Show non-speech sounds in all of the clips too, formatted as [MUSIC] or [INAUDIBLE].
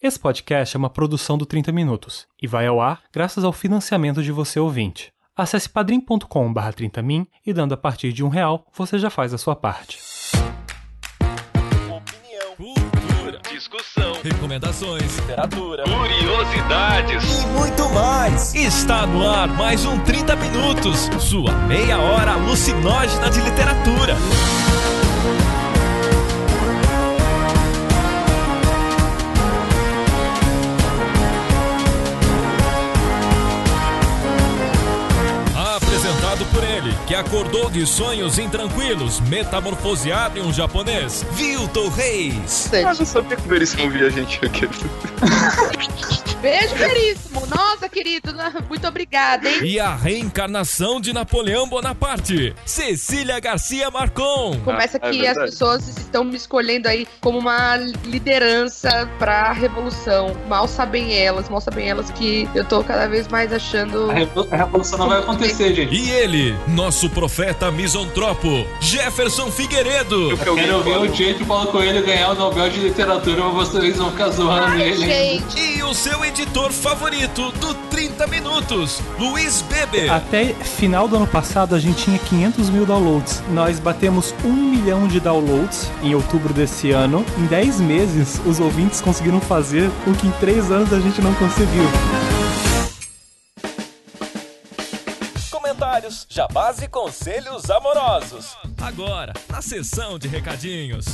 Esse podcast é uma produção do 30 Minutos e vai ao ar graças ao financiamento de você ouvinte. Acesse padrim.com.br 30min e dando a partir de um real, você já faz a sua parte. Opinião, cultura, discussão, recomendações, literatura, curiosidades e muito mais. Está no ar mais um 30 Minutos, sua meia hora alucinógena de literatura. Que acordou de sonhos intranquilos, metamorfoseado em um japonês, Vilton Reis. Eu não sabia que o Veríssimo via a gente aqui. [LAUGHS] Beijo, Veríssimo. Nossa, querido, né? muito obrigada, hein? E a reencarnação de Napoleão Bonaparte, Cecília Garcia Marcon. Começa Ah, é que as verdade. pessoas estão me escolhendo aí como uma liderança pra revolução. Mal sabem elas, mal sabem elas que eu tô cada vez mais achando. A revo- a revolução não vai acontecer, gente. E ele, nosso profeta misontropo, Jefferson Figueiredo. Eu Quero ouvir o jeito Paulo Coelho ganhar o Nobel de Literatura, mas vocês vão ficar zoando Ai, ele. gente. E o seu editor favorito do 30 Minutos, Luiz Beber. Até final do ano passado a gente tinha 500 mil downloads. Nós batemos um milhão de downloads em outubro desse ano. Em 10 meses, os ouvintes conseguiram fazer o que em 3 anos a gente não conseguiu. Comentários, jabás e conselhos amorosos. Agora, na sessão de recadinhos.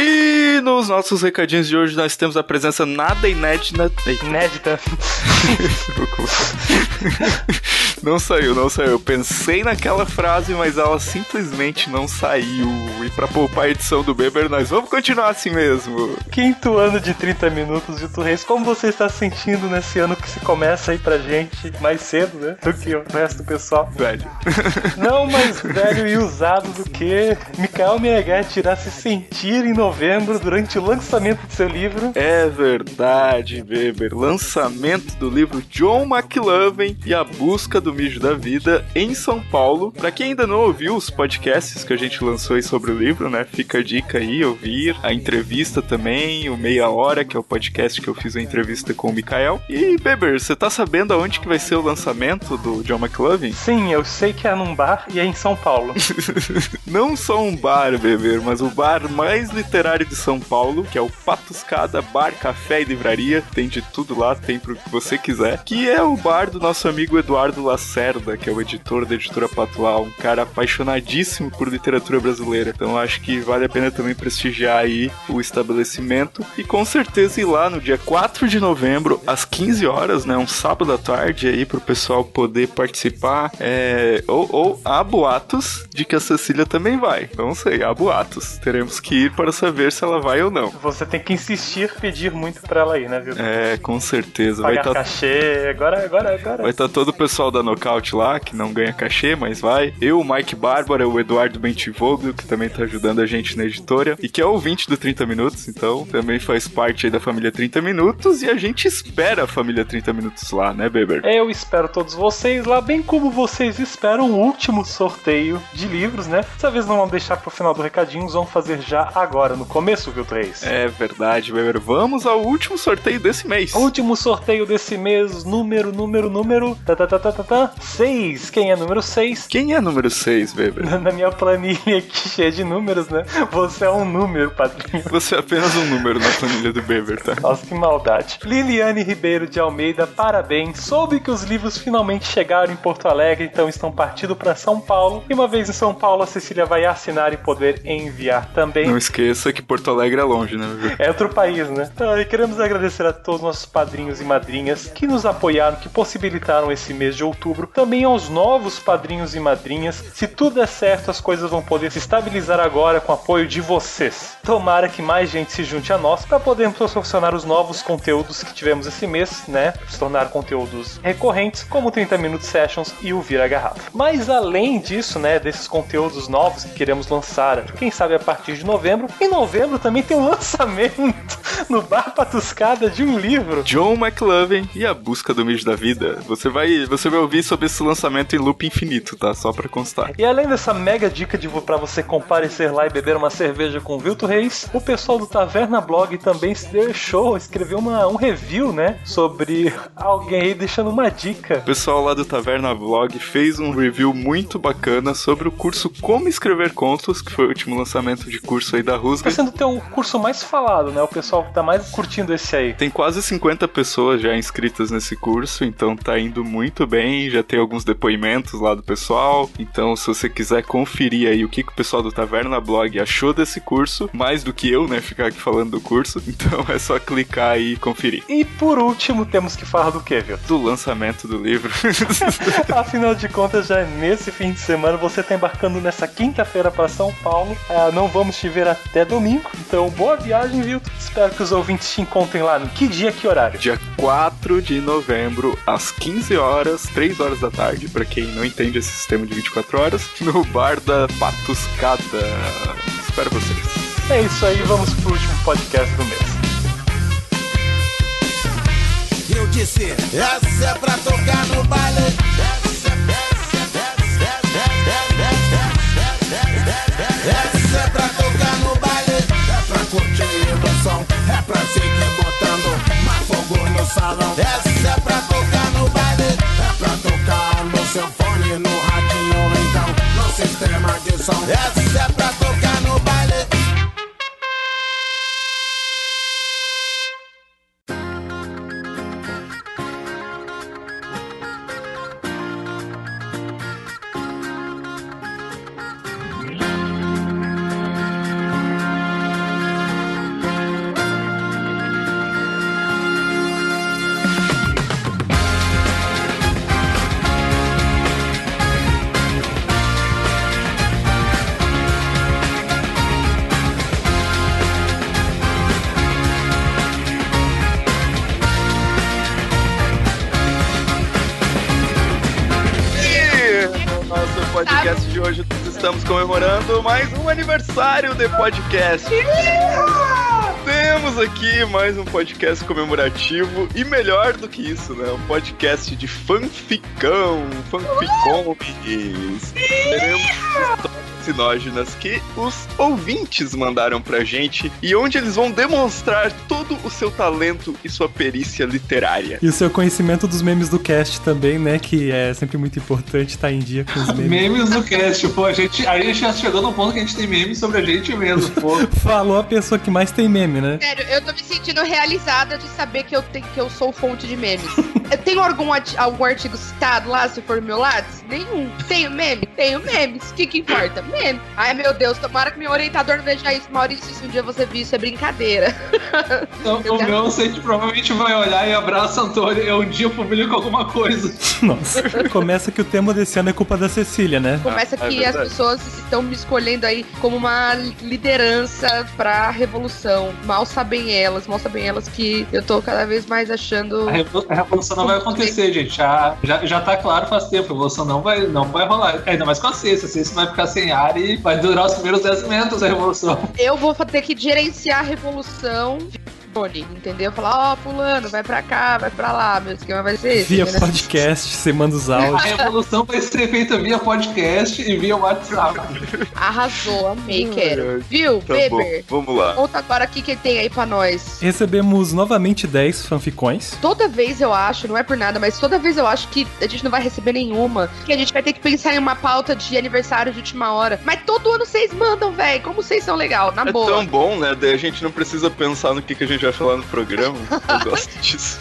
E nos nossos recadinhos de hoje nós temos a presença nada inédita. Inédita. [LAUGHS] não saiu, não saiu. Eu pensei naquela frase, mas ela simplesmente não saiu. E pra poupar a edição do Beber, nós vamos continuar assim mesmo. Quinto ano de 30 minutos, Vitor Reis. Como você está se sentindo nesse ano que se começa aí pra gente mais cedo, né? Do que o resto do pessoal. Velho. [LAUGHS] Não mais velho e usado do que Mikael Meneghetti irá se sentir em novembro durante o lançamento de seu livro. É verdade, Beber. Lançamento do livro John McLovin e a Busca do Mijo da Vida em São Paulo. Pra quem ainda não ouviu os podcasts que a gente lançou aí sobre o livro, né? Fica a dica aí, ouvir. A entrevista também, o Meia Hora, que é o podcast que eu fiz a entrevista com o Mikael. E, Beber, você tá sabendo aonde que vai ser o lançamento do John McLovin? Sim, eu sei que é num bar e é em São Paulo. [LAUGHS] Não só um bar, beber, mas o bar mais literário de São Paulo, que é o Patuscada Bar, Café e Livraria. Tem de tudo lá, tem pro que você quiser. Que é o bar do nosso amigo Eduardo Lacerda, que é o editor da editora Patual, um cara apaixonadíssimo por literatura brasileira. Então acho que vale a pena também prestigiar aí o estabelecimento. E com certeza ir lá no dia 4 de novembro, às 15 horas, né? Um sábado à tarde aí pro pessoal poder participar. É, ou, ou há boatos de que a Cecília também vai. Não sei, há boatos. Teremos que ir para saber se ela vai ou não. Você tem que insistir, pedir muito pra ela ir, né, viu? É, com certeza. Vai Pagar estar cachê, agora, agora, agora. Vai estar todo o pessoal da Knockout lá, que não ganha cachê, mas vai. Eu, o Mike Bárbara, o Eduardo Bentivoglio, que também tá ajudando a gente na editora, e que é ouvinte do 30 Minutos, então também faz parte aí da família 30 Minutos, e a gente espera a família 30 Minutos lá, né, Beber? Eu espero todos vocês lá, bem como vocês esperam o último sorteio de livros, né? Dessa vez não vamos deixar pro final do recadinho, vamos fazer já agora, no começo, viu, Reis? É verdade, Beber. Vamos ao último sorteio desse mês. Último sorteio desse mês, número, número, número. Tá, tá, tá, tá, tá, tá. Seis. Quem é número 6? Quem é número 6, Beber? [LAUGHS] Na minha planilha aqui, cheia de números, né? Você é um número, padrinho. Você é apenas um número na família do Beber, tá? Nossa, que maldade. Liliane Ribeiro de Almeida, parabéns. Soube que os livros finalmente chegaram em Porto Alegre, então estão partindo para São Paulo. E uma vez em São Paulo, a Cecília vai assinar e poder enviar também. Não esqueça que Porto Alegre é longe, né? É outro país, né? Então, e queremos agradecer a todos os nossos padrinhos e madrinhas que nos apoiaram, que possibilitaram esse mês de outubro. Também aos novos padrinhos e madrinhas. Se tudo der certo, as coisas vão poder se estabilizar agora com o apoio de vocês. Tomara que mais gente se junte a nós para podermos proporcionar os novos conteúdos que tivemos esse mês, né? Se tornar conteúdos recorrentes, como 30 Minutos Sessions e o Vira Garrafa. Mas além disso, né, desses conteúdos novos que queremos lançar, quem sabe a partir de novembro, em novembro também tem um lançamento [LAUGHS] no bar patuscada de um livro. John McLovin e a busca do mijo da vida. Você vai, você vai ouvir sobre esse lançamento em loop infinito, tá? Só pra constar. E além dessa mega dica de para você comparecer lá e beber uma cerveja com o Vilto Reis, o pessoal do Taverna Blog também se deixou, escreveu uma, um review, né? Sobre alguém aí deixando uma dica. O pessoal lá do Taverna Blog fez um review muito bacana sobre o curso Como Escrever Contos, que foi o último lançamento de curso aí da Rusga. Tá sendo teu o curso mais falado, né? O pessoal tá mais curtindo esse aí. Tem quase 50 pessoas já inscritas nesse curso, então tá indo muito bem. Já tem alguns depoimentos lá do pessoal. Então, se você quiser conferir aí o que, que o pessoal do Taverna Blog achou desse curso, mais do que eu, né? Ficar aqui falando do curso, [LAUGHS] então é só clicar aí e conferir. E por último, temos que falar do que, viu? Do lançamento do livro. [LAUGHS] [LAUGHS] Afinal de contas, já é nesse fim de semana você tá embarcando nessa quinta-feira para São Paulo. Ah, não vamos te ver até domingo. Então, boa viagem, viu? Espero que os ouvintes te encontrem lá. No que dia, que horário? Dia 4 de novembro, às 15 horas, 3 horas da tarde, para quem não entende esse sistema de 24 horas, no bar da Patuscada. Espero vocês. É isso aí, vamos pro último podcast do mês. Eu disse, essa é pra tocar no baile. Essa, essa, de podcast. Temos aqui mais um podcast comemorativo e melhor do que isso, né? Um podcast de fanficão, fanficones. Teremos sinógenas que os ouvintes mandaram pra gente e onde eles vão demonstrar todo o seu talento e sua perícia literária. E o seu conhecimento dos memes do cast também, né? Que é sempre muito importante estar em dia com os [LAUGHS] memes. Memes do cast, pô, a gente, a gente já chegou num ponto que a gente tem memes sobre a gente mesmo, pô. [LAUGHS] Falou a pessoa que mais tem meme, né? Sério, eu tô me sentindo realizada de saber que eu, tenho, que eu sou fonte de memes. [LAUGHS] eu tenho algum, algum artigo citado lá, se for meu lado? Nenhum. Tenho meme? Tenho memes. O que que importa? Meme. Ai, meu Deus, tomara que meu orientador não veja isso. Maurício, se um dia você vir isso, é brincadeira. [LAUGHS] Então, Eu o meu, você provavelmente vai olhar e abraça Antônio e um dia publica alguma coisa. [LAUGHS] Nossa. Começa que o tema desse ano é culpa da Cecília, né? Começa é que as pessoas estão me escolhendo aí como uma liderança pra revolução. Mal sabem elas, mal sabem elas que eu tô cada vez mais achando. A revo- a revolução não vai acontecer, gente. Já, já, já tá claro faz tempo. A revolução não vai, não vai rolar. Ainda mais com a Cessa. A Cessa vai ficar sem ar e vai durar os primeiros 10 minutos a revolução. Eu vou ter que gerenciar a revolução. Boni, entendeu? Falar, ó, fulano, vai pra cá, vai pra lá, meu esquema vai ser esse. Via entendeu? podcast, você manda os A áudios. revolução vai ser feita via podcast e via WhatsApp. Arrasou, amei, quero. Viu, Tá Weber? bom, vamos lá. Conta agora o que, que tem aí pra nós. Recebemos novamente 10 fanficões. Toda vez eu acho, não é por nada, mas toda vez eu acho que a gente não vai receber nenhuma. Que a gente vai ter que pensar em uma pauta de aniversário de última hora. Mas todo ano vocês mandam, velho. Como vocês são legal, na É boa. tão bom, né? Daí a gente não precisa pensar no que, que a gente vai falar no programa. Eu gosto disso.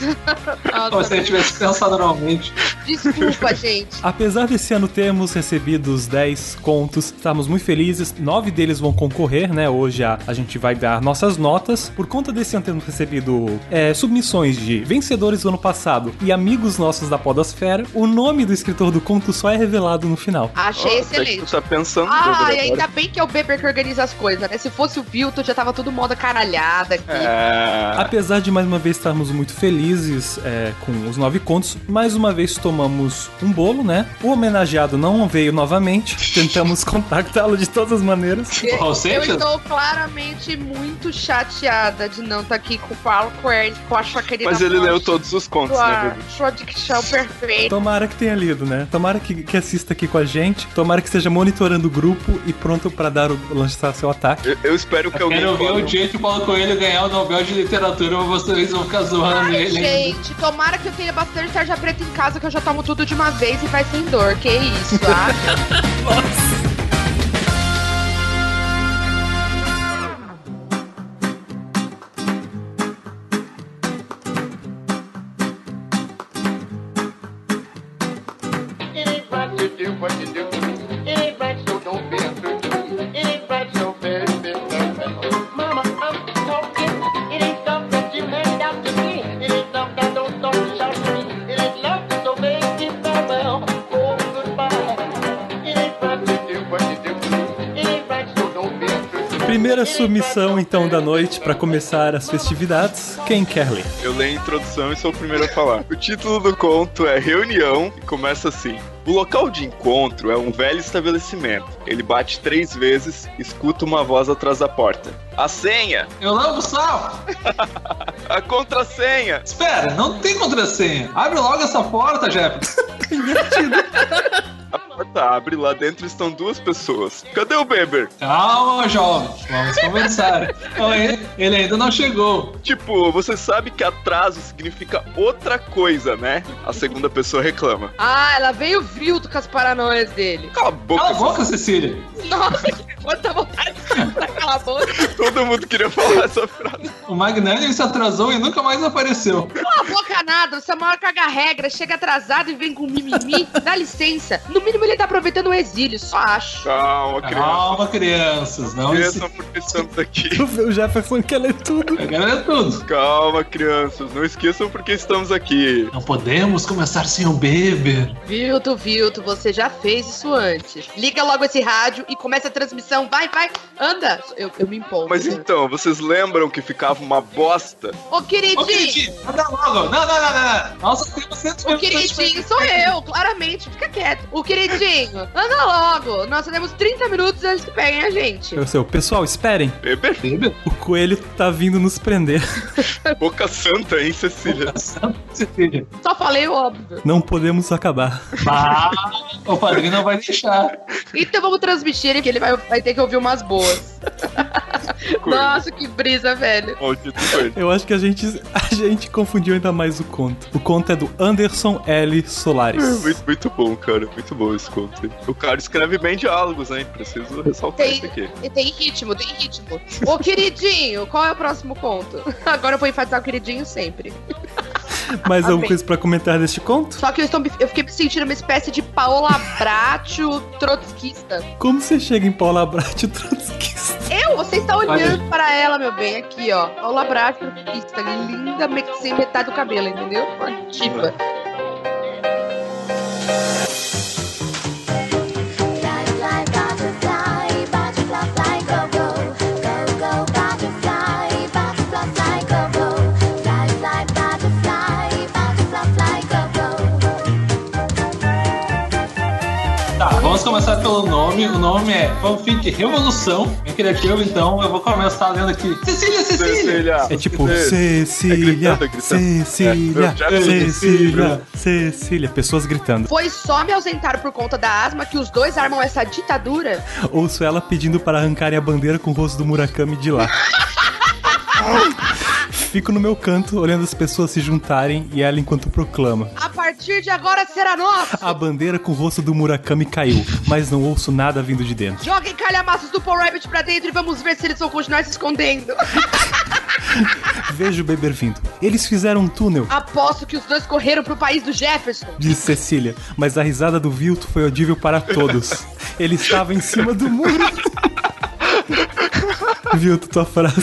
Nossa, Como se a gente tivesse pensado normalmente. desculpa, gente. Apesar desse ano termos recebido os 10 contos, estamos muito felizes. Nove deles vão concorrer, né? Hoje a, a gente vai dar nossas notas. Por conta desse ano termos recebido é, submissões de vencedores do ano passado e amigos nossos da Podosfera, o nome do escritor do conto só é revelado no final. Achei que excelente. tá pensando Ah, e ainda bem que é o Beber que organiza as coisas, né? Se fosse o Vilton, já tava todo moda caralhada aqui. É, [LAUGHS] Apesar de mais uma vez estarmos muito felizes é, com os nove contos, mais uma vez tomamos um bolo, né? O homenageado não veio novamente, [LAUGHS] tentamos contactá-lo de todas as maneiras. [LAUGHS] Eu Seixas? estou claramente muito chateada de não estar aqui com o Paulo Coelho, com a sua querida mas ele leu todos os contos, né, sua, bebê? sua dicção perfeita. Tomara que tenha lido, né? Tomara que, que assista aqui com a gente, tomara que esteja monitorando o grupo e pronto pra dar o, lançar seu ataque. Eu, eu espero que alguém Quero ver o dia que o Paulo Coelho ganhar o Nobel de Literatura, vocês vão ficar zoando Ai, ele. gente, tomara que eu tenha bastante tarja preta em casa, que eu já tomo tudo de uma vez e vai sem dor. Que isso, ah? It [LAUGHS] submissão então da noite pra começar as festividades. Quem quer ler? Eu leio a introdução e sou o primeiro a falar. O título do conto é Reunião e começa assim. O local de encontro é um velho estabelecimento. Ele bate três vezes, escuta uma voz atrás da porta. A senha! Eu lavo sal! [LAUGHS] A contrassenha! Espera, não tem contrassenha. Abre logo essa porta, Jefferson. [LAUGHS] [LAUGHS] Porta abre, lá dentro estão duas pessoas. Cadê o Beber? Calma, jovem. Vamos conversar. [LAUGHS] Então, ele, ele ainda não chegou. Tipo, você sabe que atraso significa outra coisa, né? A segunda pessoa reclama. Ah, ela veio vilto com as paranoias dele. Cala a boca, Cala a boca, Cecília. Nossa, que [LAUGHS] quanta vontade pra calar a boca. todo mundo queria falar essa frase. O Magnânimo se atrasou e nunca mais apareceu. Cala a boca nada, você é o maior caga-regra, chega atrasado e vem com mimimi. Dá licença. No mínimo ele tá aproveitando o exílio, só acho. Calma, criança. Calma, crianças. Não Criança, porque estamos aqui. [LAUGHS] O Jefferson quer ler tudo. Eu quero ver tudo. Calma, crianças. Não esqueçam porque estamos aqui. Não podemos começar sem o Beber. Vilto, Vilto, você já fez isso antes. Liga logo esse rádio e começa a transmissão. Vai, vai, anda. Eu, eu me empolgo. Mas então, vocês lembram que ficava uma bosta? Ô, queridinho. Ô, queridinho, anda logo. Não, não, não, não. só temos 100 O queridinho sou eu, claramente. Fica quieto. O queridinho, anda logo. Nós temos 30 minutos antes que peguem a gente. Eu sei, pessoal, esperem. Beber? Beber? O coelho tá vindo nos prender. [LAUGHS] Boca santa, hein, Cecília? Cecília. Só falei o óbvio. Não podemos acabar. Ah, o padrinho não vai deixar. Então vamos transmitir ele que ele vai, vai ter que ouvir umas boas. [LAUGHS] Nossa, que brisa, velho. Eu acho que a gente, a gente confundiu ainda mais o conto. O conto é do Anderson L. Solares. [LAUGHS] Muito, muito bom, cara. Muito bom esse conto. O cara escreve bem diálogos, hein? Preciso ressaltar Tem, isso aqui. e tem ritmo, tem ritmo. Ô, queridinho, qual é o próximo conto? [LAUGHS] Agora eu vou enfatizar o queridinho sempre. Mais alguma coisa pra comentar deste conto? Só que eu, estou, eu fiquei me sentindo uma espécie de Paola Bracho trotskista. Como você chega em Paula Brat trotskista? Eu? Você está olhando Olha. para ela, meu bem, aqui, ó. Paola Bracho trotskista, linda, sem metade do cabelo, entendeu? Uma diva. Começar pelo nome. O nome é Fanfic Revolução. Bem criativo, então eu vou começar lendo aqui. Cecília, Cecília! Cecília! É tipo Cecília. Cecília, É gritando, é. Cecília, É, já- Cecília, Cecília. Pessoas gritando. Foi só me ausentar por conta da asma que os dois armam essa ditadura? Ouço ela pedindo para arrancarem a bandeira com o rosto do Murakami de lá. [LAUGHS] Fico no meu canto, olhando as pessoas se juntarem e ela enquanto proclama. A partir de agora será nosso! A bandeira com o rosto do Murakami caiu, mas não ouço nada vindo de dentro. Joguem calhamaços do Paul Rabbit pra dentro e vamos ver se eles vão continuar se escondendo. [LAUGHS] Vejo o Beber vindo. Eles fizeram um túnel, Aposto que os dois correram pro país do Jefferson. disse Cecília, mas a risada do Vilto foi audível para todos. Ele estava em cima do muro. [LAUGHS] Vilto, tua frase.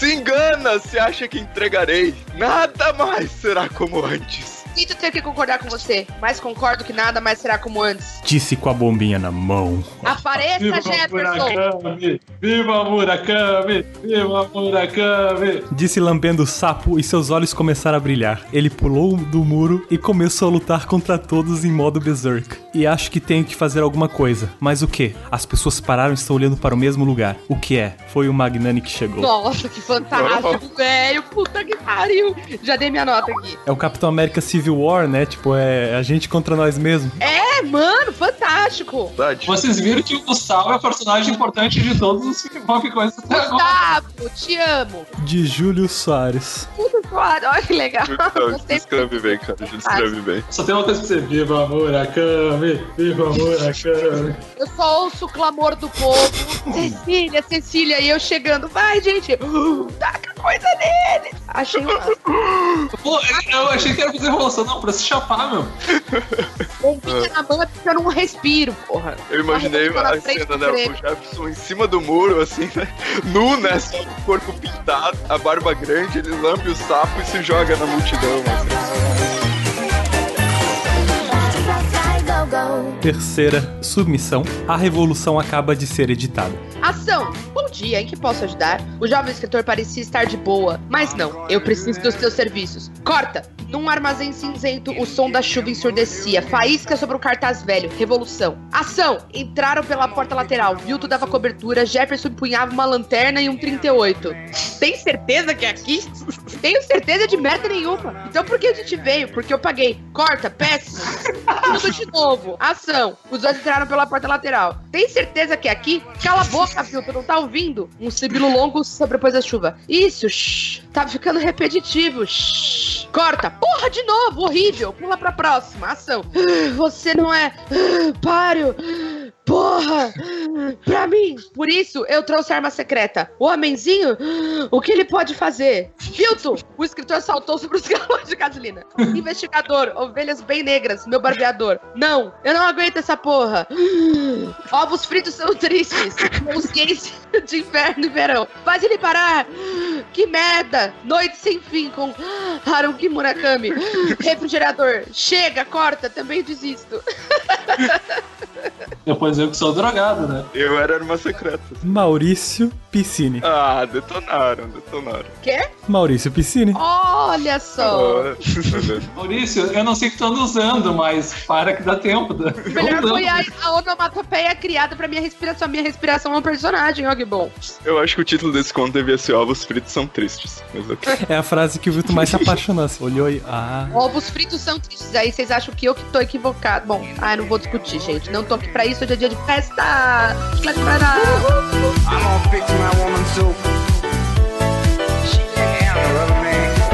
Se engana se acha que entregarei. Nada mais será como antes. Sinto ter que concordar com você, mas concordo que nada mais será como antes. disse com a bombinha na mão. Apareça, Viva Jefferson! Murakami! Viva Murakami! Viva Murakami! Disse lambendo o sapo e seus olhos começaram a brilhar. Ele pulou do muro e começou a lutar contra todos em modo berserk. E acho que tenho que fazer alguma coisa. Mas o que? As pessoas pararam e estão olhando para o mesmo lugar. O que é? Foi o Magnani que chegou. Nossa, que fantástico, velho! Puta que pariu! Já dei minha nota aqui. É o Capitão América Civil War, né? Tipo, é a gente contra nós mesmos. É, mano, fantástico! Verdade. Vocês viram que o Gustavo é o personagem importante de todos os Popcoins até agora. Gustavo, te amo! De Júlio Soares. Olha que legal. Júlio escreve bem, cara. Júlio escreve bem. Só tem uma coisa pra você. Viva Murakami! Viva Murakami! Eu só ouço o clamor do povo. [LAUGHS] Cecília, Cecília, e eu chegando. Vai, gente! [GASPS] Taca coisa nele! Achei um Pô, eu achei que era fazer enrolação. Não, pra se chapar, meu. bombinha na mão é porque eu não respiro, porra. Eu imaginei a frente cena, né? O Jefferson em cima do muro, assim, né? Nu, né? Só com o corpo pintado, a barba grande, ele lambe o sapo e se joga na multidão, assim. Terceira submissão. A revolução acaba de ser editada. Ação! Bom dia, em que posso ajudar? O jovem escritor parecia estar de boa, mas não. Eu preciso dos seus serviços. Corta! Num armazém cinzento, o som da chuva ensurdecia. Faísca sobre o cartaz velho. Revolução. Ação! Entraram pela porta lateral. Vilto dava cobertura. Jefferson empunhava uma lanterna e um 38. Tem certeza que é aqui? Tenho certeza de merda nenhuma. Então por que a gente veio? Porque eu paguei. Corta, péssimo. Tudo de novo. Ação. Os dois entraram pela porta lateral. Tem certeza que é aqui? Cala a boca, Vilto. Não tá ouvindo? Um sibilo longo sobrepôs a chuva. Isso, shh. Tá ficando repetitivo. Shh. Corta. Porra, de novo. Horrível. Pula pra próxima. Ação. [GASPS] Você não é. [GASPS] Páreo. Porra! Pra mim! Por isso, eu trouxe a arma secreta. O homenzinho? O que ele pode fazer? Vilto! O escritor saltou sobre os [LAUGHS] galões de gasolina. Investigador, ovelhas bem negras, meu barbeador. Não, eu não aguento essa porra. Ovos fritos são tristes. Consciência de inverno e verão. Faz ele parar. Que merda! Noite sem fim com Haruki Murakami. Refrigerador. Chega, corta, também desisto. [LAUGHS] Depois eu que sou drogado, né? Eu era arma secreta. Maurício Piscine. Ah, detonaram, detonaram. Quê? Maurício Piscine. Olha só. Ah, [LAUGHS] Maurício, eu não sei o que tu anda usando, mas para que dá tempo. Dá. Melhor foi a, a onomatopeia criada pra minha respiração. Minha respiração é um personagem, ó que bom. Eu acho que o título desse conto devia ser Ovos Fritos São Tristes. Mas ok. [LAUGHS] É a frase que o Vilto mais se apaixonou. assim. Olhou e. Ah. Ovos fritos são tristes. Aí vocês acham que eu que tô equivocado. Bom, ah, eu não vou discutir, gente. Não tô aqui pra isso. Hoje é dia de festa. Chiclete pra my woman's soup.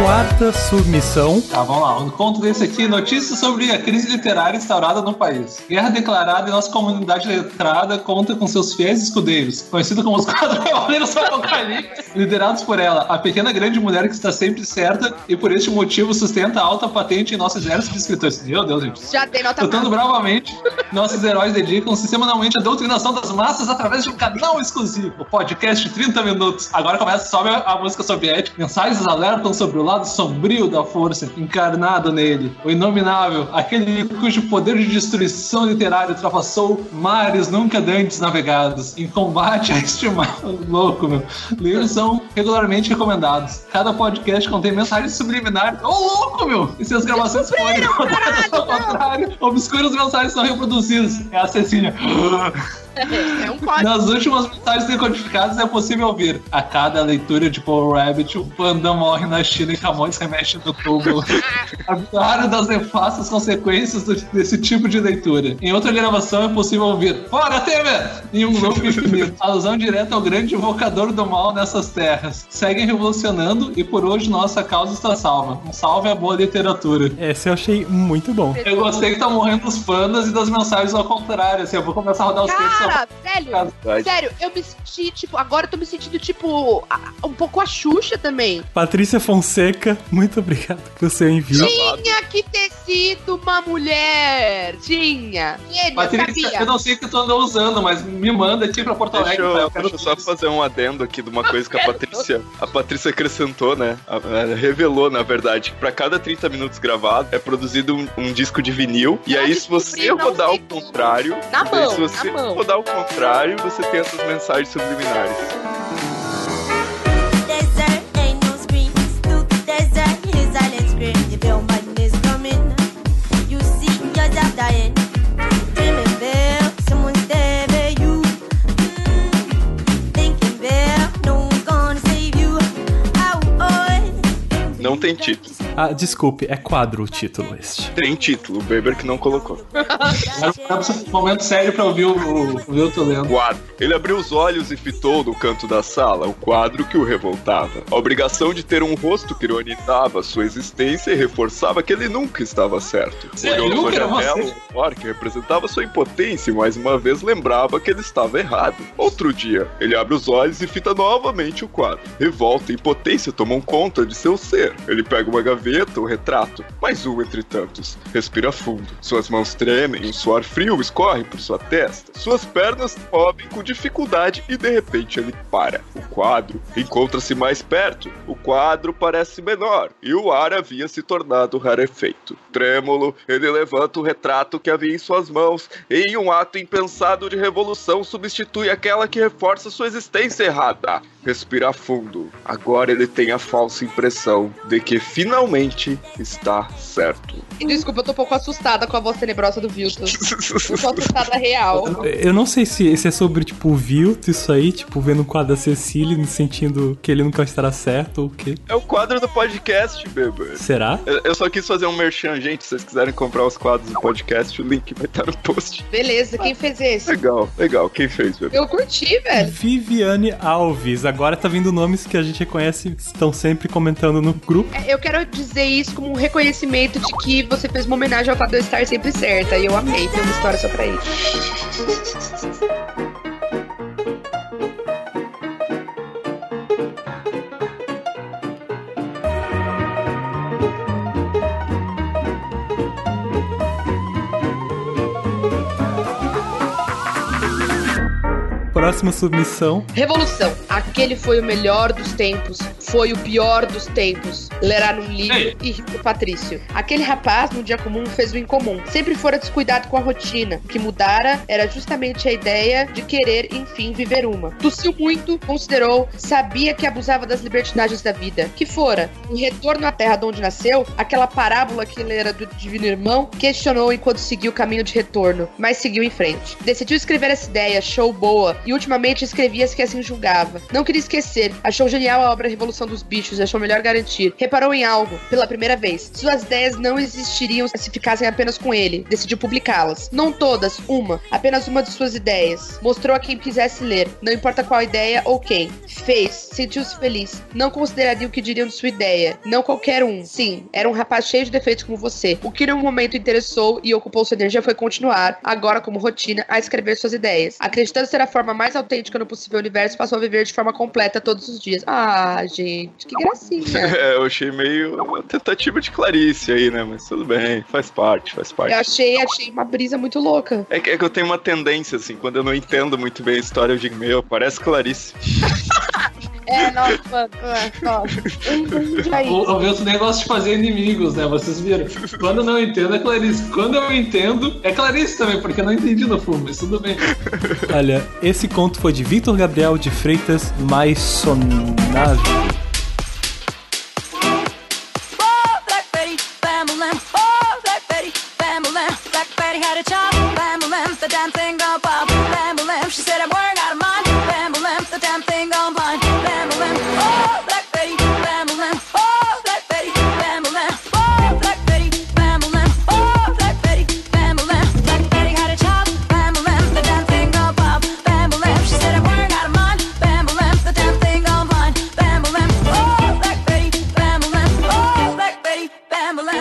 Quarta submissão. Tá, vamos lá. Um conto desse aqui, notícias sobre a crise literária instaurada no país. Guerra declarada e nossa comunidade letrada conta com seus fiéis escudeiros, conhecido como os quatro [LAUGHS] cavaleiros do apocalipse, liderados por ela, a pequena grande mulher que está sempre certa e por este motivo sustenta a alta patente em nosso exército de escritores. Meu Deus, gente. Já dei nota Lutando bravamente, nossos heróis dedicam-se semanalmente à doutrinação das massas através de um canal exclusivo, o podcast 30 minutos. Agora começa, sobe a, a música soviética. Mensagens alertam sobre o lado sombrio da força encarnado nele. O inominável, aquele cujo poder de destruição literária ultrapassou mares nunca dantes navegados. Em combate a este mal [LAUGHS] louco, meu. Livros são regularmente recomendados. Cada podcast contém mensagens subliminares. Ô, louco, meu! E seus gravações podem contadas ao contrário. Obscuras mensagens são reproduzidas. É a Cecília. [GASPS] [LAUGHS] [LAUGHS] É um código. Nas últimas mensagens decodificadas é possível ouvir. A cada leitura de Paul Rabbit, o panda morre na China e Camões remexe no túmulo. [LAUGHS] Avisaram das nefastas consequências do- desse tipo de leitura. Em outra gravação é possível ouvir Fora Temer! Em um loop [LAUGHS] infinito. Alusão direta ao grande invocador do mal nessas terras. Seguem revolucionando e por hoje nossa causa está salva. Um salve à boa literatura. Esse eu achei muito bom. Eu gostei que tá morrendo os pandas e das mensagens ao contrário. Assim, eu vou começar a rodar os textos ao parar, sério. Vai. Sério, eu me senti, tipo, agora eu tô me sentindo, tipo, a- um pouco a Xuxa também. Patrícia Fonseca, muito obrigado pelo seu envio. Tinha que ter sido uma mulher. Tinha. Gênia, Patrícia, sabia. eu não sei o que tu andou usando, mas me manda aqui pra Porto Deixa Alegre. eu, tá? Eu quero deixa eu só fazer um adendo aqui de uma coisa que a Patrícia, a Patrícia acrescentou, né? A- revelou, na verdade, que pra cada 30 minutos gravado é produzido um, um disco de vinil. E Eu aí, se você não rodar sei como. contrário, Na mão, se você na mão. rodar ao contrário, você tem essas mensagens subliminares. Não tem título. Ah, desculpe, é quadro o título este. Tem título, o Beber que não colocou. Era um momento sério pra ouvir o, ouvir o teu lendo. Quadro. Ele abriu os olhos e fitou no canto da sala o quadro que o revoltava. A obrigação de ter um rosto que ironizava sua existência e reforçava que ele nunca estava certo. Olhou sua janela, um ar que representava sua impotência e mais uma vez lembrava que ele estava errado. Outro dia, ele abre os olhos e fita novamente o quadro. Revolta e impotência tomam conta de seu ser. Ele pega uma gaveta, o retrato, mais um entre tantos. Respira fundo. Suas mãos tremem, um suor frio escorre por sua testa. Suas pernas movem com dificuldade e de repente ele para. O quadro encontra-se mais perto. O quadro parece menor e o ar havia se tornado rarefeito. Trêmulo, ele levanta o retrato que havia em suas mãos e, em um ato impensado de revolução, substitui aquela que reforça sua existência errada. Respira fundo. Agora ele tem a falsa impressão de que finalmente está certo. Desculpa, eu tô um pouco assustada com a voz tenebrosa do Vilton. [LAUGHS] Eu tô assustada real. Eu não sei se, se é sobre, tipo, o Vilt, isso aí, tipo, vendo o quadro da Cecília, me sentindo que ele nunca estará certo ou o quê. É o quadro do podcast, Beber. Será? Eu- Eu só quis fazer um merchan, gente. Se vocês quiserem comprar os quadros do podcast, o link vai estar no post. Beleza, quem fez esse? Legal, legal. Quem fez, Beber? Eu curti, velho. Viviane Alves. Agora tá vindo nomes que a gente reconhece, estão sempre comentando no grupo. É, Eu quero dizer isso como um reconhecimento de que você fez uma homenagem ao fato de eu estar sempre certa. E eu amei ter uma história só pra isso. Próxima submissão. Revolução. Aquele foi o melhor dos tempos. Foi o pior dos tempos. Lerá num livro Ei. e riu do Patrício. Aquele rapaz, num dia comum, fez o incomum. Sempre fora descuidado com a rotina. O que mudara era justamente a ideia de querer, enfim, viver uma. Tossiu muito, considerou, sabia que abusava das libertinagens da vida. Que fora, em retorno à terra de onde nasceu, aquela parábola que ele era do Divino Irmão, questionou enquanto seguiu o caminho de retorno, mas seguiu em frente. Decidiu escrever essa ideia, show boa, e ultimamente escrevia as que assim julgava. Não queria esquecer, achou genial a obra Revolução dos Bichos, achou melhor garantir. Reparou em algo, pela primeira vez. Suas ideias não existiriam se ficassem apenas com ele. Decidiu publicá-las. Não todas, uma. Apenas uma de suas ideias. Mostrou a quem quisesse ler, não importa qual ideia ou quem. Fez, sentiu-se feliz. Não consideraria o que diriam de sua ideia. Não qualquer um. Sim, era um rapaz cheio de defeitos como você. O que no momento interessou e ocupou sua energia foi continuar, agora como rotina, a escrever suas ideias. Acreditando ser a forma mais autêntica no possível universo, passou a viver de forma completa todos os dias. Ah, gente, que gracinha. [LAUGHS] É, eu achei meio uma tentativa de Clarice aí, né? Mas tudo bem, faz parte, faz parte. Eu achei, achei uma brisa muito louca. É que, é que eu tenho uma tendência, assim, quando eu não entendo muito bem a história, eu digo, meu, parece Clarice. [LAUGHS] É, nossa, mano. é, nossa. Um, um aí. O, o Vilto nem gosta de fazer inimigos, né? Vocês viram. Quando eu não entendo é Clarice. Quando eu entendo, é Clarice também, porque eu não entendi no fundo, mas tudo bem. [LAUGHS] Olha, esse conto foi de Vitor Gabriel de Freitas. Oh, Black Betty, bam-a-lam. Oh, Black Betty had a job. The damn thing gone pop,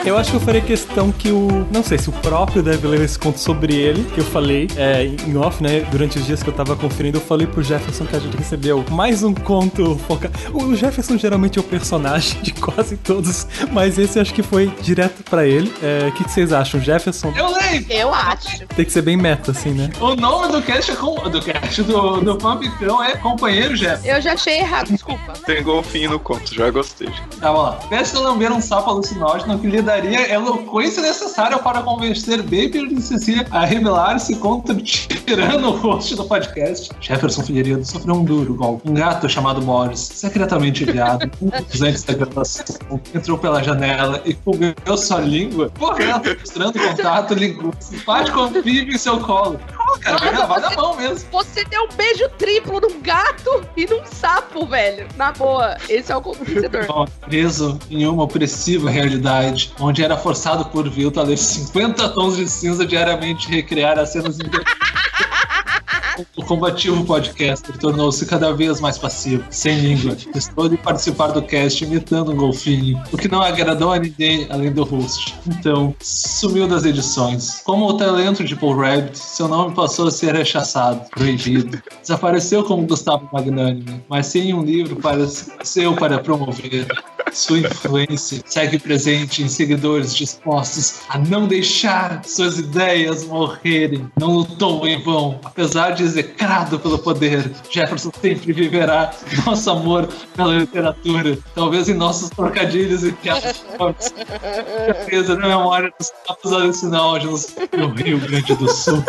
Eu acho que eu farei questão que o. Não sei se o próprio deve ler esse conto sobre ele, que eu falei é, em off, né? Durante os dias que eu tava conferindo, eu falei pro Jefferson que a gente recebeu mais um conto focado. O Jefferson geralmente é o personagem de quase todos, mas esse acho que foi direto pra ele. É, O que, que vocês acham? Jefferson Eu leio! Eu acho. tem que ser bem meta, assim, né? O nome do cast, é com, do cast do, do Pampicão é Companheiro Jeff. Eu já achei errado, desculpa. Tem golfinho no conto, já gostei. Tá, vamos lá. Peço lamber um sapo alucinógeno que lhe daria eloquência necessária para convencer Baby e Cecília a rebelar-se contra o tirano host do podcast. Jefferson Figueiredo sofreu um duro golpe. Um gato chamado Morris, secretamente enviado antes da gravação, entrou pela janela e comeu sua língua, correto, mostrando contato linguístico. Simpático anfíbio em seu colo. Pô, cara, vai gravar na mão mesmo. Você deu um beijo triplo num gato e num sapo, velho. Na boa, esse é o convencedor. Ó, preso em uma opressiva realidade, onde era forçado por Vilto a ler 50 tons de cinza diariamente e recriar as cenas [LAUGHS] O combativo podcaster tornou-se cada vez mais passivo, sem língua. Estou de participar do cast imitando um golfinho, o que não agradou a ninguém além do host. Então, sumiu das edições. Como o talento de Paul Rabbit, seu nome passou a ser rechaçado, proibido. Desapareceu como Gustavo Magnânimo, mas sem um livro para seu para promover. Sua influência segue presente em seguidores dispostos a não deixar suas ideias morrerem. Não lutou em vão, apesar de execrado pelo poder. Jefferson sempre viverá nosso amor pela literatura, talvez em nossos trocadilhos e piadas fortes. Certeza na memória dos sapos alucinógenos no Rio Grande do Sul.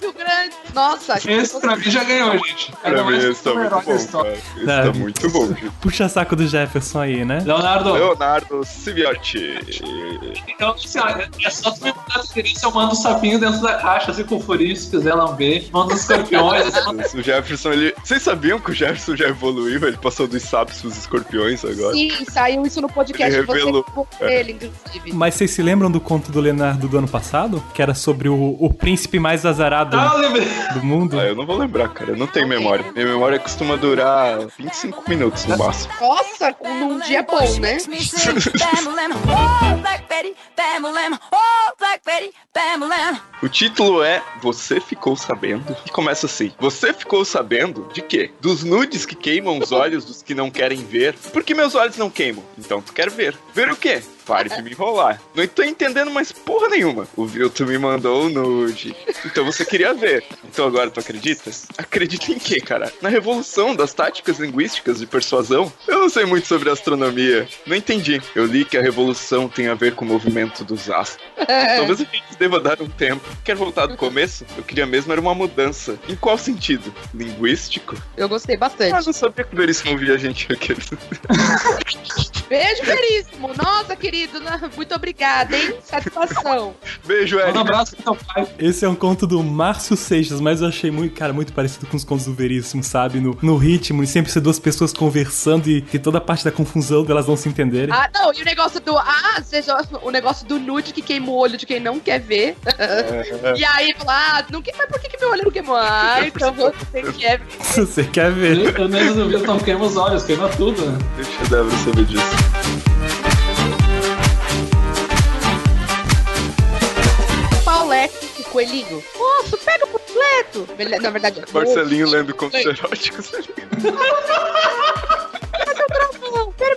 Rio Grande. Nossa, Esse pra mim já ganhou, gente. Pra mim esse tá herói muito bom, cara. Esse É. tá muito bom. gente. Puxa saco do Jefferson aí, né? Leonardo, Leonardo Cibiotti. então, assim, ó, é só tu me mandar referência, eu mando o sapinho dentro da caixa, assim, com furinho, se quiser lamber. Manda os escorpiões, manda- [LAUGHS] O Jefferson, ele. Vocês sabiam que o Jefferson já evoluiu? Ele passou dos sapos pros escorpiões agora. sim, saiu isso no podcast. Ele Você revelou. com ele, inclusive. Mas vocês se lembram do conto do Leonardo do ano passado? Que era sobre o, o príncipe mais azarado Ah, eu lembrei. Do mundo? Ah, eu não vou lembrar, cara. Eu não tenho memória. Minha memória costuma durar 25 minutos no máximo. Nossa, num dia bom, né? [LAUGHS] Oh. O título é Você Ficou Sabendo? E começa assim: Você ficou sabendo de quê? Dos nudes que queimam os olhos dos que não querem ver. Por que meus olhos não queimam? Então tu quer ver. Ver o quê? Pare de me enrolar. Não tô entendendo mais porra nenhuma. O Vilto me mandou o nude. Então você queria ver. Então agora tu acredita? Acredita em quê, cara? Na revolução das táticas linguísticas de persuasão? Eu não sei muito sobre astronomia. Não entendi. Eu li que a revolução tem a ver com o movimento dos astros. [LAUGHS] Talvez a gente deva dar um tempo. Quer voltar do começo? Eu queria mesmo era uma mudança. Em qual sentido? Linguístico? Eu gostei Ah, bastante. não sabia que o Veríssimo ouvia a gente aqui. [LAUGHS] Beijo, Veríssimo. Nossa, querido, né? muito obrigada, hein? Satisfação. Beijo, Manda um abraço pro teu pai. Esse é um conto do Márcio Seixas, mas eu achei muito, cara, muito parecido com os contos do Veríssimo, sabe? No, no ritmo, e sempre ser duas pessoas conversando e, e toda a parte da confusão delas não se entenderem. Ah, não, e o negócio do. Ah, seja o negócio do nude que queima o olho de quem não quer ver. [LAUGHS] e aí fala, ah, não quer, mas por que, que meu olho não queimou? Ah, então [LAUGHS] você quer ver. Você quer ver. Eu nem do Vitor não queima os olhos, queima tudo, né? Deixa eu dar pra saber disso. Coelhinho. Moço, pega o. Ele- Na verdade, é Marcelinho lendo contos eróticos. [LAUGHS]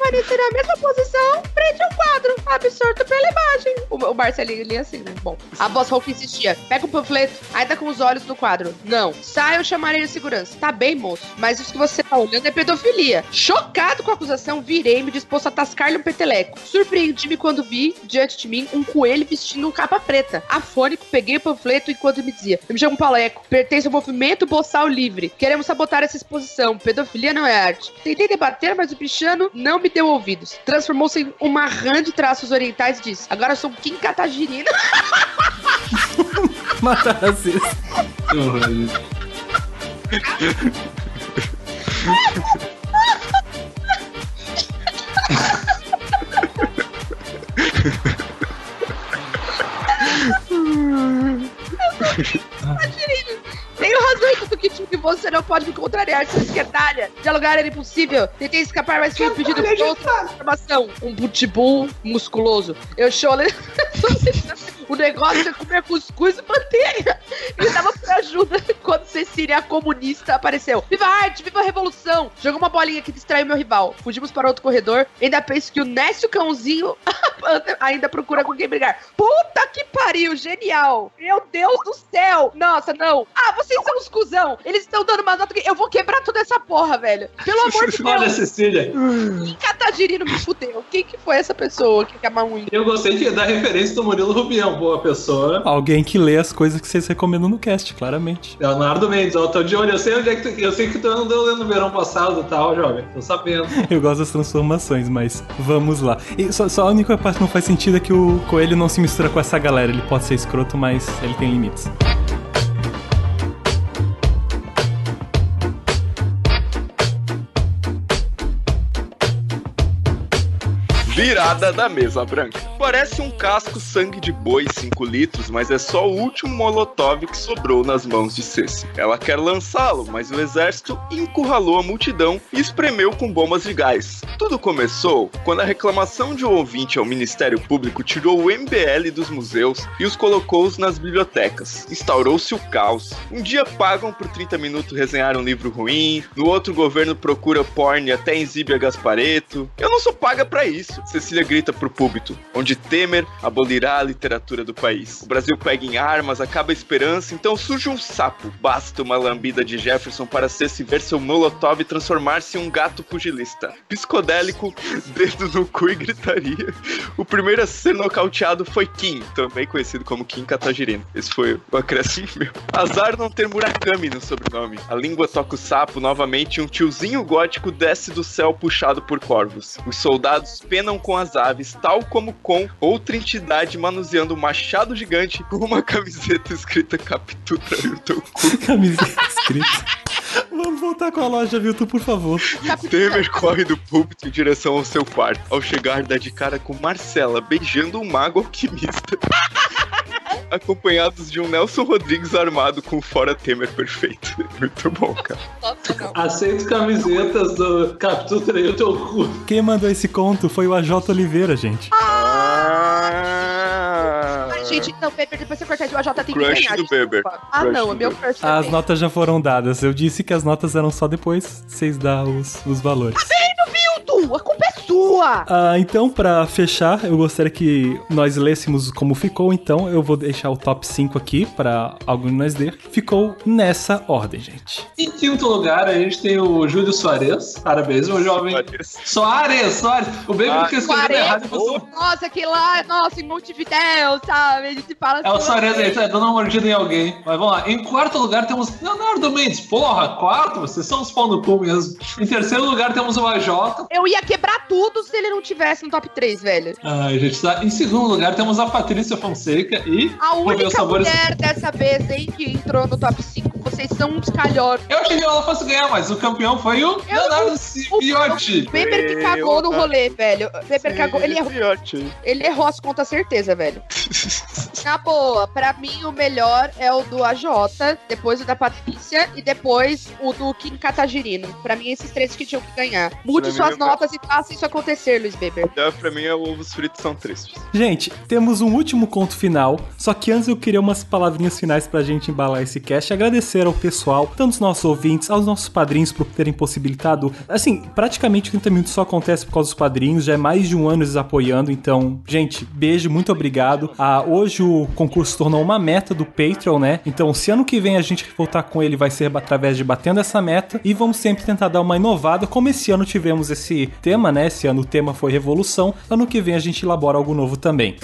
Permanecer na mesma posição frente ao quadro, absorto pela imagem. O, o Marcelinho lia assim, né? Bom, a voz rouca insistia. Pega o panfleto, ainda com os olhos no quadro. Não, sai eu chamarei de segurança. Tá bem, moço, mas isso que você tá olhando é pedofilia. Chocado com a acusação, virei-me disposto a tascar-lhe um peteleco. Surpreendi-me quando vi, diante de mim, um coelho vestindo um capa preta. Afônico, peguei o panfleto enquanto me dizia: Eu me chamo Pauleco, pertence ao movimento Boçal Livre. Queremos sabotar essa exposição. Pedofilia não é arte. Tentei debater, mas o pichano não me deu ouvidos. Transformou-se em uma rã de traços orientais e disse: Agora sou Kim Katagirina. [LAUGHS] Mata racista. Tenho razão em tudo que tive, você não pode me contrariar, sua esquerdalha. Dialogar era impossível. Tentei escapar, mas fui impedido por outra informação. Um pitbull musculoso. Eu chorei. [LAUGHS] O negócio é comer cuscuz e manteiga. [LAUGHS] Ele tava por ajuda quando Cecília, a comunista, apareceu. Viva a arte, viva a revolução! Jogou uma bolinha que distraiu meu rival. Fugimos para outro corredor. Ainda penso que o Nécio Cãozinho [LAUGHS] ainda procura com quem brigar. Puta que pariu, genial! Meu Deus do céu! Nossa, não! Ah, vocês são uns cuzão! Eles estão dando uma nota que eu vou quebrar toda essa porra, velho. Pelo amor de Olha, Deus! Cecília. Quem Catagirino me fudeu? Quem que foi essa pessoa que quer muito? Eu gostei que da referência do Murilo Rubião, boa pessoa. Alguém que lê as coisas que vocês recomendam no cast, claramente. Leonardo Mendes, ó, tô de olho. Eu sei onde é que tu, eu sei que tu andou lendo no verão passado e tal, jovem. Tô sabendo. [LAUGHS] Eu gosto das transformações, mas vamos lá. E só, só a única parte que não faz sentido é que o coelho não se mistura com essa galera. Ele pode ser escroto, mas ele tem limites. Virada da mesa branca. Parece um casco sangue de boi 5 litros, mas é só o último molotov que sobrou nas mãos de Ceci. Ela quer lançá-lo, mas o exército encurralou a multidão e espremeu com bombas de gás. Tudo começou quando a reclamação de um ouvinte ao Ministério Público tirou o MBL dos museus e os colocou nas bibliotecas. Instaurou-se o caos. Um dia pagam por 30 minutos resenhar um livro ruim, no outro o governo procura porn e até exibe a Gaspareto. Eu não sou paga pra isso. Cecília grita pro púlpito, onde Temer abolirá a literatura do país. O Brasil pega em armas, acaba a esperança, então surge um sapo. Basta uma lambida de Jefferson para Ceci ver seu molotov transformar-se em um gato pugilista. Psicodélico, [LAUGHS] dedo no cu e gritaria. O primeiro a ser nocauteado foi Kim, também conhecido como Kim Katagirino. Esse foi o acréscimo meu. Azar não ter Murakami no sobrenome. A língua toca o sapo novamente e um tiozinho gótico desce do céu puxado por corvos. Os soldados penam com as aves, tal como com outra entidade manuseando um machado gigante com uma camiseta escrita Captura o teu cu. Camiseta escrita. [LAUGHS] Vamos voltar com a loja, Vilton, por favor. Temer corre do púlpito em direção ao seu quarto. Ao chegar, dá de cara com Marcela beijando um mago alquimista. [LAUGHS] Acompanhados de um Nelson Rodrigues armado com fora Temer perfeito. [LAUGHS] Muito bom, cara. Aceito camisetas do Captura aí o teu cu. Quem mandou esse conto foi o AJ Oliveira, gente. Ah, Ai, gente, não, Pepe, depois você cortar de OJ tem que Crush ganhar. do. Beber. Ah, Crush não, do é meu Beber. crush As também. notas já foram dadas. Eu disse que as notas eram só depois vocês dar os, os valores. Milton, a culpa sua! Ah, então, pra fechar, eu gostaria que nós lêssemos como ficou. Então, eu vou deixar o top 5 aqui pra algum de nós ler. Ficou nessa ordem, gente. Em quinto lugar, a gente tem o Júlio Soares. Parabéns, meu jovem. Soares, Soares. O Baby Ah, que escreveu errado você Nossa, que lá, nossa, em Montevidéu, sabe? A gente fala É o assim, Soares aí, tá dando uma mordida em alguém. Mas vamos lá. Em quarto lugar temos Leonardo Mendes. Porra, quarto? Vocês são os pau no cu mesmo. Em terceiro lugar temos o AJ. Eu ia quebrar tudo se ele não tivesse no top 3, velho. Ai, gente, tá. Em segundo lugar temos a Patrícia Fonseca e. A única sabores. mulher dessa vez, hein, que entrou no top 5. Vocês são uns calhorros. Eu achei que ela fosse ganhar, mas o campeão foi o Leonardo O Cipiotti. Weber que cagou no rolê, velho. O Weber cagou. Ele errou, ele errou as contas, certeza, velho. [LAUGHS] Na boa, pra mim o melhor é o do AJ, depois o da Patrícia e depois o do Kim Katagirino. Pra mim, esses três que tinham que ganhar. Mude suas eu- notas e faça isso acontecer, Luiz Weber. É, Pra mim, é ovos fritos são tristes. Gente, temos um último conto final. Só que antes eu queria umas palavrinhas finais pra gente embalar esse cast. Agradecer ao pessoal, tanto os nossos ouvintes, aos nossos padrinhos por terem possibilitado. Assim, praticamente 30 minutos só acontece por causa dos padrinhos. Já é mais de um ano eles apoiando. Então, gente, beijo, muito obrigado. Ah, hoje o concurso se tornou uma meta do Patreon, né? Então, se ano que vem a gente voltar com ele, vai ser através de batendo essa meta. E vamos sempre tentar dar uma inovada. Como esse ano tivemos esse tema, né? Esse ano tema foi revolução. Ano que vem a gente elabora algo novo também.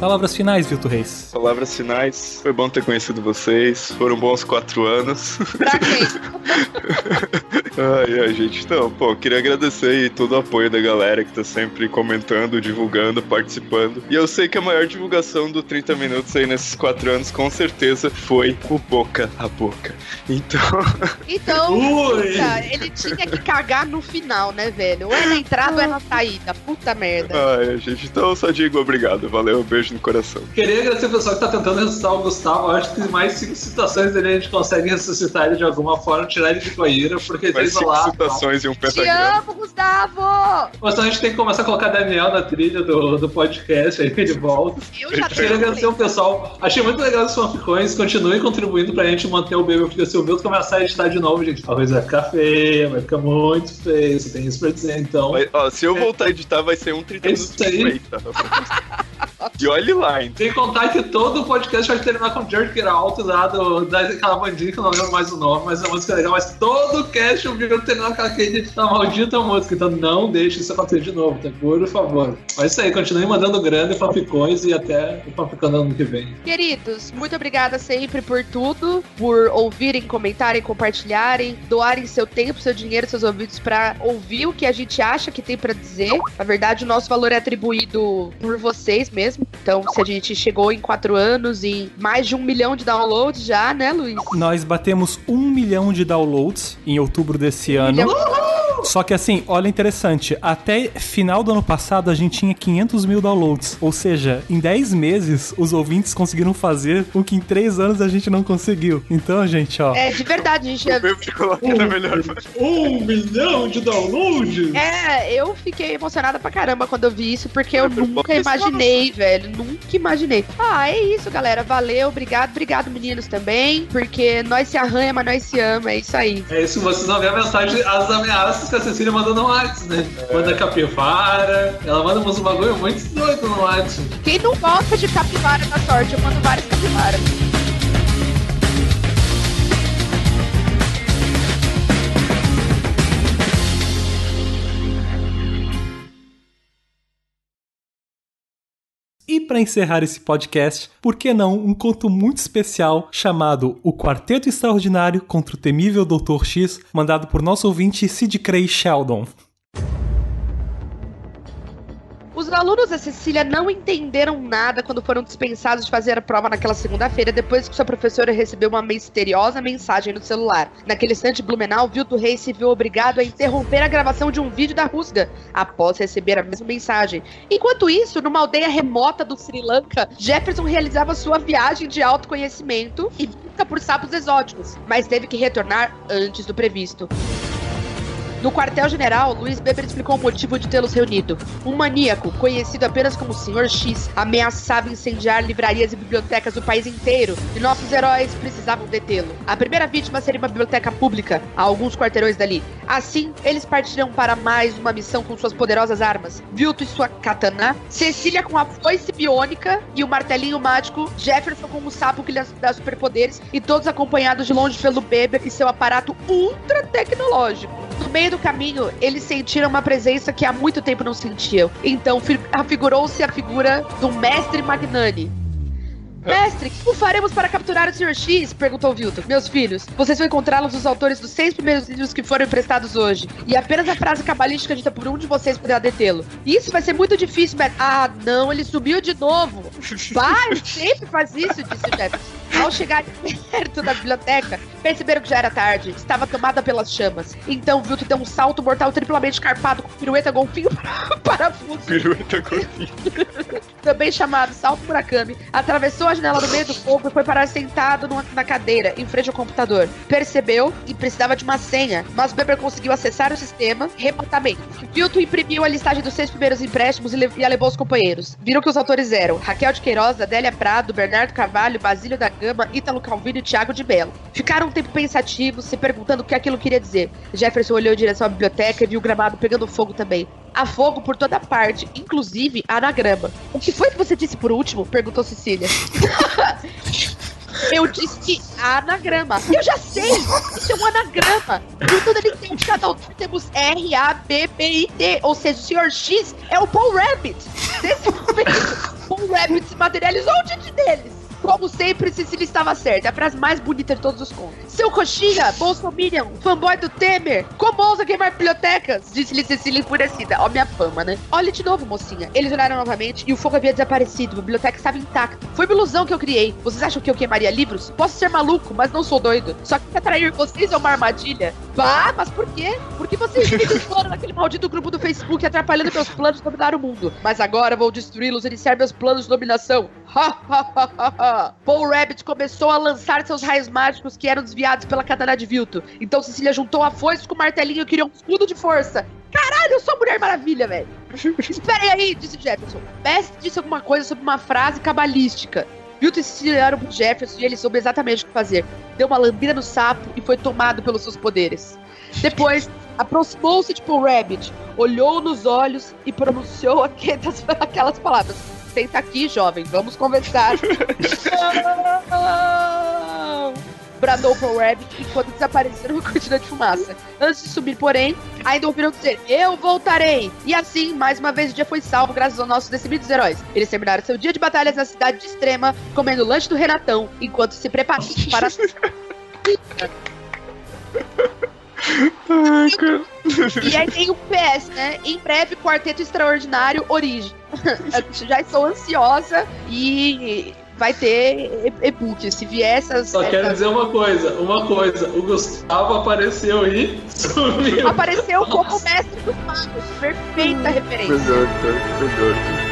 Palavras finais, Vilto Reis. Palavras finais. Foi bom ter conhecido vocês. Foram bons quatro anos. Pra quem? [LAUGHS] Ai, ai, gente. Então, pô, queria agradecer aí todo o apoio da galera que tá sempre comentando, divulgando, participando. E eu sei que a maior divulgação do 30 Minutos aí nesses quatro anos, com certeza, foi o boca a boca. Então, [LAUGHS] Então, puta, ele tinha que cagar no final, né, velho? Ou é na entrada ou é na saída. Puta merda. ai, gente. Então, só digo obrigado. Valeu, um beijo no coração. Queria agradecer o pessoal que tá tentando ressuscitar o Gustavo. Eu acho que mais cinco citações dele a gente consegue ressuscitar ele de alguma forma, tirar ele de coiira, porque ele Mais cinco isolado. citações e um Te pentagrama. amo, Gustavo! Mas então a gente tem que começar a colocar Daniel na trilha do, do podcast, aí ele volta. Eu já Queria agradecer o pessoal. Achei muito legal os fanficões. Continuem contribuindo pra gente manter o Baby Fica Seu Vilto começar a editar de novo, gente. A coisa vai ficar feia, vai ficar muito feia. Você tem isso pra dizer, então. Mas, ó, se eu voltar a editar, vai ser um 30 É minutos isso aí. de tá? [LAUGHS] [LAUGHS] E olhe lá, então. Sem contar que todo o podcast vai terminar com Jerk It Out lá do, daquela bandinha que eu não lembro mais o nome, mas a música é legal. Mas todo o cast eu vi terminar com aquele da maldita música. Então não deixe isso acontecer de novo, tá? Por favor. Mas é isso aí, continue mandando grande fanficões e até o fanficando ano que vem. Queridos, muito obrigada sempre por tudo, por ouvirem, comentarem, compartilharem, doarem seu tempo, seu dinheiro, seus ouvidos pra ouvir o que a gente acha que tem pra dizer. Na verdade, o nosso valor é atribuído por vocês mesmo. Então, se a gente chegou em quatro anos em mais de um milhão de downloads já, né, Luiz? Nós batemos um milhão de downloads em outubro desse ano. milhão. Só que assim, olha interessante, até final do ano passado a gente tinha 500 mil downloads. Ou seja, em 10 meses os ouvintes conseguiram fazer o que em 3 anos a gente não conseguiu. Então, gente, ó. É, de verdade, a gente na melhor. Um milhão de downloads? É, eu fiquei emocionada pra caramba quando eu vi isso, porque eu nunca imaginei, velho. Nunca imaginei. Ah, é isso, galera. Valeu, obrigado, obrigado, meninos, também. Porque nós se arranha, mas nós se ama. É isso aí. É isso, vocês vão ver a mensagem, as ameaças que a Cecília mandou no WhatsApp, né? Manda capivara, ela manda uns bagulho muito doido no WhatsApp. Quem não gosta de capivara na sorte, eu mando várias capivaras. Para encerrar esse podcast, por que não um conto muito especial chamado O Quarteto Extraordinário contra o Temível Dr. X, mandado por nosso ouvinte Sid Cray Sheldon. Os alunos da Cecília não entenderam nada quando foram dispensados de fazer a prova naquela segunda-feira, depois que sua professora recebeu uma misteriosa mensagem no celular. Naquele instante, Blumenau viu do rei e se viu obrigado a interromper a gravação de um vídeo da Rusga, após receber a mesma mensagem. Enquanto isso, numa aldeia remota do Sri Lanka, Jefferson realizava sua viagem de autoconhecimento e busca por sapos exóticos, mas teve que retornar antes do previsto. No quartel-general, Luiz Beber explicou o motivo de tê-los reunido. Um maníaco, conhecido apenas como Sr. X, ameaçava incendiar livrarias e bibliotecas do país inteiro, e nossos heróis precisavam detê-lo. A primeira vítima seria uma biblioteca pública, a alguns quarteirões dali. Assim, eles partiram para mais uma missão com suas poderosas armas. Vilto e sua katana, Cecília com a foice biônica e o martelinho mágico, Jefferson com o sapo que lhe dá superpoderes, e todos acompanhados de longe pelo Beber e seu aparato ultra tecnológico. No meio do caminho, eles sentiram uma presença que há muito tempo não sentiam. Então fi- afigurou-se a figura do Mestre Magnani. Mestre, o que faremos para capturar o Sr. X? Perguntou Vilton. Meus filhos, vocês vão encontrá-los nos autores dos seis primeiros livros que foram emprestados hoje. E apenas a frase cabalística dita por um de vocês poderá detê-lo. Isso vai ser muito difícil, Mestre. Ah, não, ele subiu de novo. [LAUGHS] Vai, sempre faz isso, disse o Jefferson. Ao chegar [LAUGHS] perto da biblioteca, perceberam que já era tarde. Estava tomada pelas chamas. Então Vilton deu um salto mortal triplamente carpado com pirueta golfinho [LAUGHS] parafuso Pirueta golfinho. [LAUGHS] também chamado Salto Murakami, atravessou a janela no meio do fogo e foi parar sentado numa- na cadeira, em frente ao computador. Percebeu que precisava de uma senha, mas Beber conseguiu acessar o sistema remotamente. Vilton imprimiu a listagem dos seis primeiros empréstimos e, e a levou aos companheiros. Viram que os autores eram Raquel de Queiroz, Adélia Prado, Bernardo Carvalho, Basílio da Gama, Ítalo Calvino e Tiago de Belo. Ficaram um tempo pensativos, se perguntando o que aquilo queria dizer. Jefferson olhou em direção à biblioteca e viu o gramado pegando fogo também. Há fogo por toda parte, inclusive anagrama. O que foi que você disse por último? Perguntou Cecília. [LAUGHS] Eu disse anagrama. Eu já sei! Isso é um anagrama. No tudo ele tem cada autor temos R, A, B, B e T. Ou seja, o Sr. X é o Paul Rabbit. Nesse momento, Paul Rabbit se materializou diante deles. Como sempre, Cecília estava certa. É a frase mais bonita de todos os contos. Seu coxinha, bolsominion, fanboy do Temer, como ousa queimar bibliotecas? Disse-lhe Cecília enfurecida. Ó minha fama, né? Olhe de novo, mocinha. Eles olharam novamente e o fogo havia desaparecido. A biblioteca estava intacta. Foi uma ilusão que eu criei. Vocês acham que eu queimaria livros? Posso ser maluco, mas não sou doido. Só que atrair vocês é uma armadilha. Bah, mas por quê? Porque vocês vivem explorando naquele maldito grupo do Facebook atrapalhando meus planos de dominar o mundo. Mas agora vou destruí-los e iniciar meus planos de dominação. Ha, ha, ha, ha, ha. Paul Rabbit começou a lançar seus raios mágicos que eram desviados pela katana de Vilto. Então Cecília juntou a foice com o martelinho e criou um escudo de força. Caralho, eu sou a Mulher Maravilha, velho. Esperem aí, disse Jefferson. Best disse alguma coisa sobre uma frase cabalística. Vilto e Cecília olharam pro Jefferson e ele soube exatamente o que fazer. Deu uma lambida no sapo e foi tomado pelos seus poderes. Depois, aproximou-se de Paul Rabbit, olhou nos olhos e pronunciou [LAUGHS] aquelas palavras. Senta aqui, jovem, vamos conversar. Bradou Paul Rabbit enquanto desapareceram uma cortina de fumaça. Antes de subir, porém, ainda ouviram dizer: Eu voltarei! E assim, mais uma vez, o dia foi salvo graças aos nossos destemidos heróis. Eles terminaram seu dia de batalhas na cidade de Extrema, comendo o lanche do Renatão, enquanto se preparavam para. [LAUGHS] E aí tem o PS, né? Em breve, Quarteto Extraordinário Origem. [LAUGHS] Já estou ansiosa e vai ter e- e-book. Se vier essas. Só quero essas- dizer uma coisa, uma coisa. O Gustavo apareceu e sumiu. Apareceu como mestre dos magos. Perfeita referência. Melhor, cara, melhor.